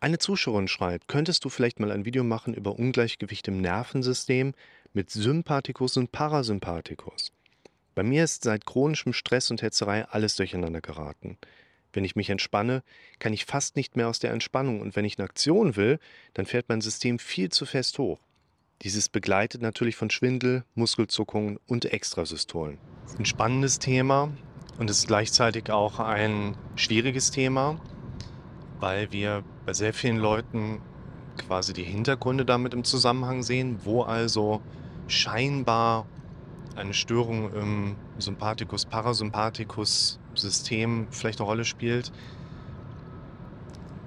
Eine Zuschauerin schreibt, könntest du vielleicht mal ein Video machen über Ungleichgewicht im Nervensystem mit Sympathikus und Parasympathikus? Bei mir ist seit chronischem Stress und Hetzerei alles durcheinander geraten. Wenn ich mich entspanne, kann ich fast nicht mehr aus der Entspannung und wenn ich eine Aktion will, dann fährt mein System viel zu fest hoch. Dieses begleitet natürlich von Schwindel, Muskelzuckungen und Extrasystolen. Ein spannendes Thema und es ist gleichzeitig auch ein schwieriges Thema, weil wir bei sehr vielen Leuten quasi die Hintergründe damit im Zusammenhang sehen, wo also scheinbar eine Störung im Sympathikus-Parasympathikus-System vielleicht eine Rolle spielt.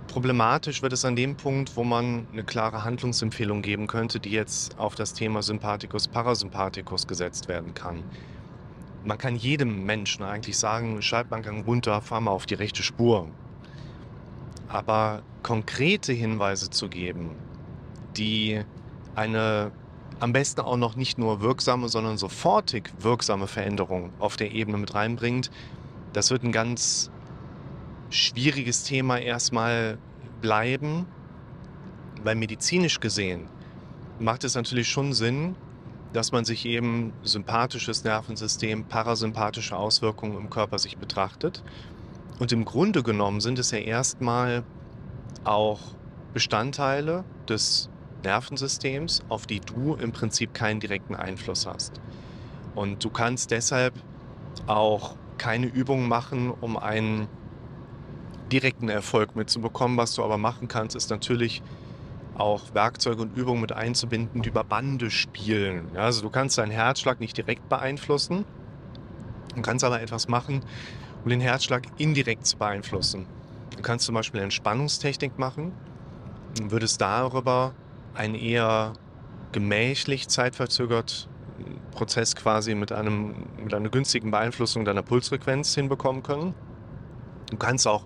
Problematisch wird es an dem Punkt, wo man eine klare Handlungsempfehlung geben könnte, die jetzt auf das Thema Sympathikus-Parasympathikus gesetzt werden kann. Man kann jedem Menschen eigentlich sagen, Gang runter, fahr mal auf die rechte Spur. Aber konkrete Hinweise zu geben, die eine am besten auch noch nicht nur wirksame, sondern sofortig wirksame Veränderung auf der Ebene mit reinbringt, das wird ein ganz schwieriges Thema erstmal bleiben, weil medizinisch gesehen macht es natürlich schon Sinn, dass man sich eben sympathisches Nervensystem, parasympathische Auswirkungen im Körper sich betrachtet. Und im Grunde genommen sind es ja erstmal auch Bestandteile des Nervensystems, auf die du im Prinzip keinen direkten Einfluss hast. Und du kannst deshalb auch keine Übungen machen, um einen direkten Erfolg mitzubekommen. Was du aber machen kannst, ist natürlich auch Werkzeuge und Übungen mit einzubinden, die über Bande spielen. Also du kannst deinen Herzschlag nicht direkt beeinflussen, du kannst aber etwas machen, um den Herzschlag indirekt zu beeinflussen. Du kannst zum Beispiel Entspannungstechnik machen und würdest darüber einen eher gemächlich zeitverzögert Prozess quasi mit, einem, mit einer günstigen Beeinflussung deiner Pulsfrequenz hinbekommen können. Du kannst auch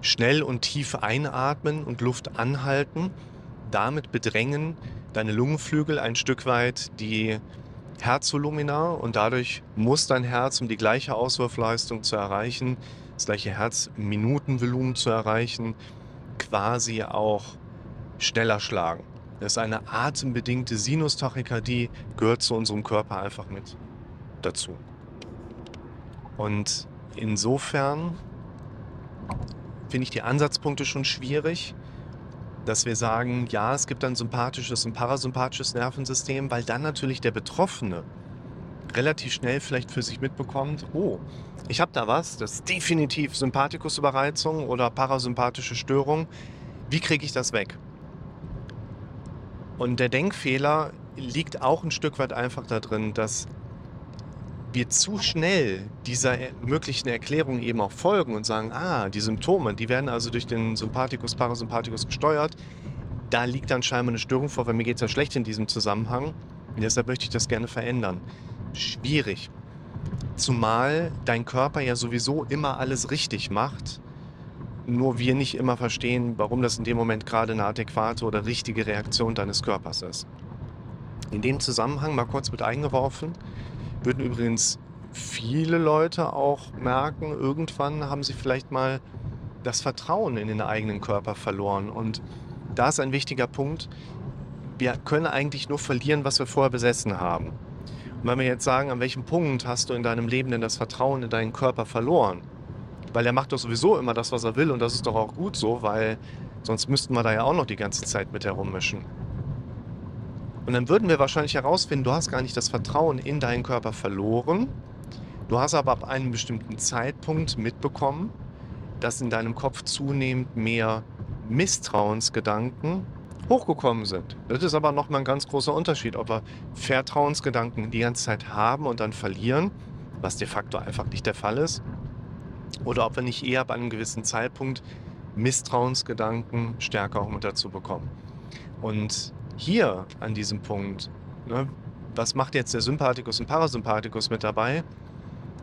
schnell und tief einatmen und Luft anhalten. Damit bedrängen deine Lungenflügel ein Stück weit die Herzvolumina und dadurch muss dein Herz, um die gleiche Auswurfleistung zu erreichen, das gleiche Herzminutenvolumen zu erreichen, quasi auch schneller schlagen. Das ist eine atembedingte Sinustachykardie, gehört zu unserem Körper einfach mit dazu. Und insofern finde ich die Ansatzpunkte schon schwierig, dass wir sagen, ja, es gibt ein sympathisches und parasympathisches Nervensystem, weil dann natürlich der Betroffene relativ schnell vielleicht für sich mitbekommt, oh, ich habe da was, das ist definitiv Sympathikusüberreizung oder parasympathische Störung. Wie kriege ich das weg? Und der Denkfehler liegt auch ein Stück weit einfach da drin, dass wir zu schnell dieser möglichen Erklärung eben auch folgen und sagen, ah, die Symptome, die werden also durch den Sympathikus, Parasympathikus gesteuert. Da liegt dann scheinbar eine Störung vor, weil mir geht es ja schlecht in diesem Zusammenhang. Und deshalb möchte ich das gerne verändern. Schwierig. Zumal dein Körper ja sowieso immer alles richtig macht nur wir nicht immer verstehen, warum das in dem Moment gerade eine adäquate oder richtige Reaktion deines Körpers ist. In dem Zusammenhang mal kurz mit eingeworfen, würden übrigens viele Leute auch merken, irgendwann haben sie vielleicht mal das Vertrauen in den eigenen Körper verloren. Und da ist ein wichtiger Punkt, wir können eigentlich nur verlieren, was wir vorher besessen haben. Und wenn wir jetzt sagen, an welchem Punkt hast du in deinem Leben denn das Vertrauen in deinen Körper verloren, weil er macht doch sowieso immer das, was er will und das ist doch auch gut so, weil sonst müssten wir da ja auch noch die ganze Zeit mit herummischen. Und dann würden wir wahrscheinlich herausfinden, du hast gar nicht das Vertrauen in deinen Körper verloren. Du hast aber ab einem bestimmten Zeitpunkt mitbekommen, dass in deinem Kopf zunehmend mehr Misstrauensgedanken hochgekommen sind. Das ist aber nochmal ein ganz großer Unterschied, ob wir Vertrauensgedanken die ganze Zeit haben und dann verlieren, was de facto einfach nicht der Fall ist, oder ob wir nicht eher ab einem gewissen Zeitpunkt Misstrauensgedanken stärker auch mit dazu bekommen. Und hier an diesem Punkt, ne, was macht jetzt der Sympathikus und Parasympathikus mit dabei?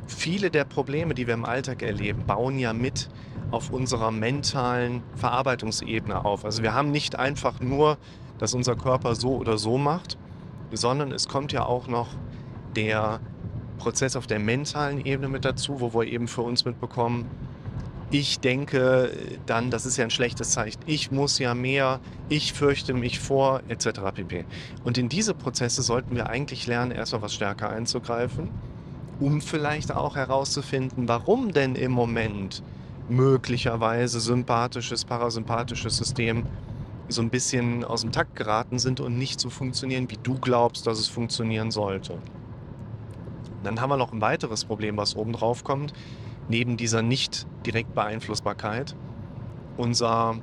Viele der Probleme, die wir im Alltag erleben, bauen ja mit auf unserer mentalen Verarbeitungsebene auf. Also wir haben nicht einfach nur, dass unser Körper so oder so macht, sondern es kommt ja auch noch der Prozess auf der mentalen Ebene mit dazu, wo wir eben für uns mitbekommen, ich denke dann, das ist ja ein schlechtes Zeichen, ich muss ja mehr, ich fürchte mich vor, etc. pp. Und in diese Prozesse sollten wir eigentlich lernen, erstmal was stärker einzugreifen, um vielleicht auch herauszufinden, warum denn im Moment möglicherweise sympathisches, parasympathisches System so ein bisschen aus dem Takt geraten sind und nicht so funktionieren, wie du glaubst, dass es funktionieren sollte. Dann haben wir noch ein weiteres Problem, was oben drauf kommt neben dieser nicht direkt Beeinflussbarkeit unser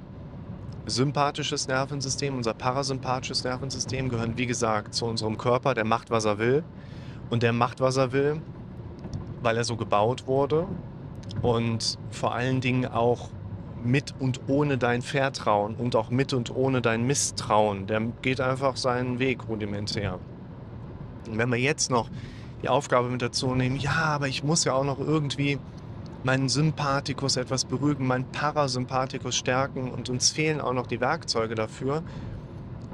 sympathisches Nervensystem, unser parasympathisches Nervensystem gehören, wie gesagt, zu unserem Körper, der macht, was er will. Und der macht, was er will, weil er so gebaut wurde und vor allen Dingen auch mit und ohne dein Vertrauen und auch mit und ohne dein Misstrauen. Der geht einfach seinen Weg rudimentär. Und wenn wir jetzt noch die Aufgabe mit dazu nehmen, ja, aber ich muss ja auch noch irgendwie meinen Sympathikus etwas beruhigen, meinen Parasympathikus stärken und uns fehlen auch noch die Werkzeuge dafür,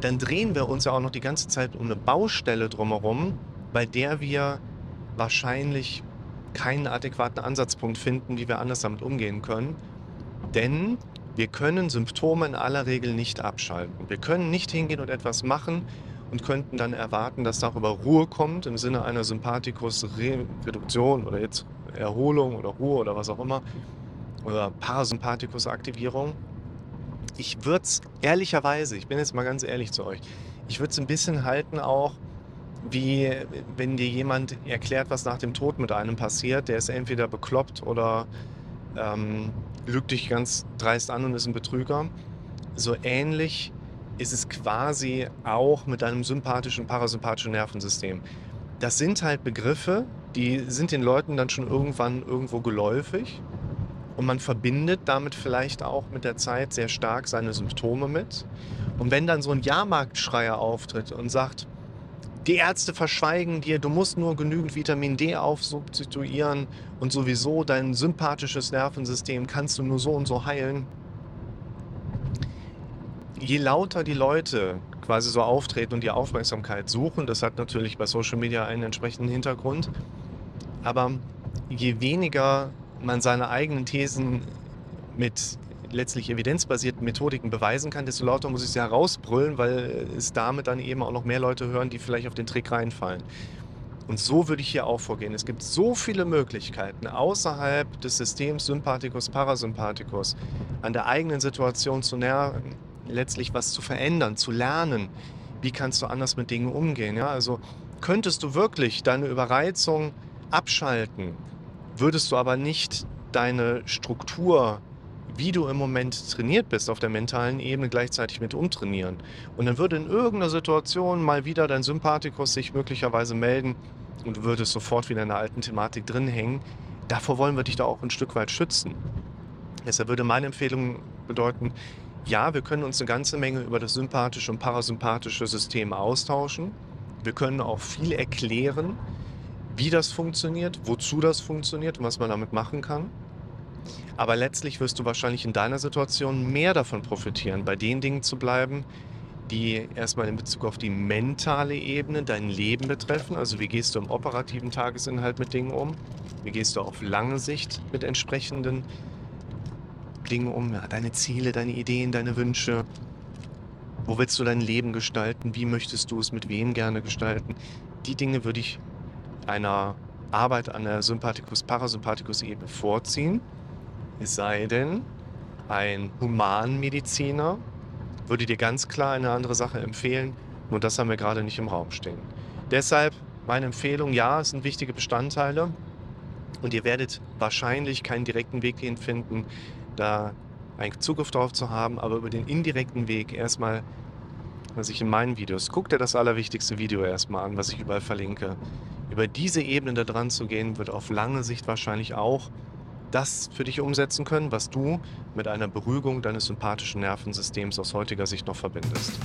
dann drehen wir uns ja auch noch die ganze Zeit um eine Baustelle drumherum, bei der wir wahrscheinlich keinen adäquaten Ansatzpunkt finden, wie wir anders damit umgehen können. Denn wir können Symptome in aller Regel nicht abschalten. Wir können nicht hingehen und etwas machen und könnten dann erwarten, dass darüber Ruhe kommt im Sinne einer Sympathikus-Reduktion oder jetzt Erholung oder Ruhe oder was auch immer oder Parasympathikus-Aktivierung. Ich würde es ehrlicherweise, ich bin jetzt mal ganz ehrlich zu euch, ich würde es ein bisschen halten auch, wie wenn dir jemand erklärt, was nach dem Tod mit einem passiert, der ist entweder bekloppt oder ähm, lügt dich ganz dreist an und ist ein Betrüger. So ähnlich ist es quasi auch mit deinem sympathischen, parasympathischen Nervensystem. Das sind halt Begriffe, die sind den Leuten dann schon irgendwann irgendwo geläufig und man verbindet damit vielleicht auch mit der Zeit sehr stark seine Symptome mit. Und wenn dann so ein Jahrmarktschreier auftritt und sagt, die Ärzte verschweigen dir, du musst nur genügend Vitamin D aufsubstituieren und sowieso dein sympathisches Nervensystem kannst du nur so und so heilen. Je lauter die Leute quasi so auftreten und die Aufmerksamkeit suchen, das hat natürlich bei Social Media einen entsprechenden Hintergrund, aber je weniger man seine eigenen Thesen mit letztlich evidenzbasierten Methodiken beweisen kann, desto lauter muss ich sie herausbrüllen, weil es damit dann eben auch noch mehr Leute hören, die vielleicht auf den Trick reinfallen. Und so würde ich hier auch vorgehen. Es gibt so viele Möglichkeiten außerhalb des Systems Sympathikus, Parasympathikus an der eigenen Situation zu nähern, letztlich was zu verändern, zu lernen. Wie kannst du anders mit Dingen umgehen? Ja, also könntest du wirklich deine Überreizung abschalten, würdest du aber nicht deine Struktur, wie du im Moment trainiert bist auf der mentalen Ebene, gleichzeitig mit umtrainieren. Und dann würde in irgendeiner Situation mal wieder dein Sympathikus sich möglicherweise melden und du würdest sofort wieder in der alten Thematik drin hängen. Davor wollen wir dich da auch ein Stück weit schützen. Deshalb würde meine Empfehlung bedeuten, ja, wir können uns eine ganze Menge über das sympathische und parasympathische System austauschen. Wir können auch viel erklären, wie das funktioniert, wozu das funktioniert und was man damit machen kann. Aber letztlich wirst du wahrscheinlich in deiner Situation mehr davon profitieren, bei den Dingen zu bleiben, die erstmal in Bezug auf die mentale Ebene dein Leben betreffen. Also wie gehst du im operativen Tagesinhalt mit Dingen um? Wie gehst du auf lange Sicht mit entsprechenden Dingen um? Ja, deine Ziele, deine Ideen, deine Wünsche. Wo willst du dein Leben gestalten? Wie möchtest du es mit wem gerne gestalten? Die Dinge würde ich einer Arbeit an der Sympathikus-Parasympathikus-Ebene vorziehen. Es sei denn, ein Humanmediziner würde dir ganz klar eine andere Sache empfehlen. Nur das haben wir gerade nicht im Raum stehen. Deshalb meine Empfehlung, ja, es sind wichtige Bestandteile. Und ihr werdet wahrscheinlich keinen direkten Weg hin finden, da einen Zugriff drauf zu haben, aber über den indirekten Weg erstmal, was ich in meinen Videos, guckt dir das allerwichtigste Video erstmal an, was ich überall verlinke über diese Ebene da dran zu gehen, wird auf lange Sicht wahrscheinlich auch das für dich umsetzen können, was du mit einer Beruhigung deines sympathischen Nervensystems aus heutiger Sicht noch verbindest.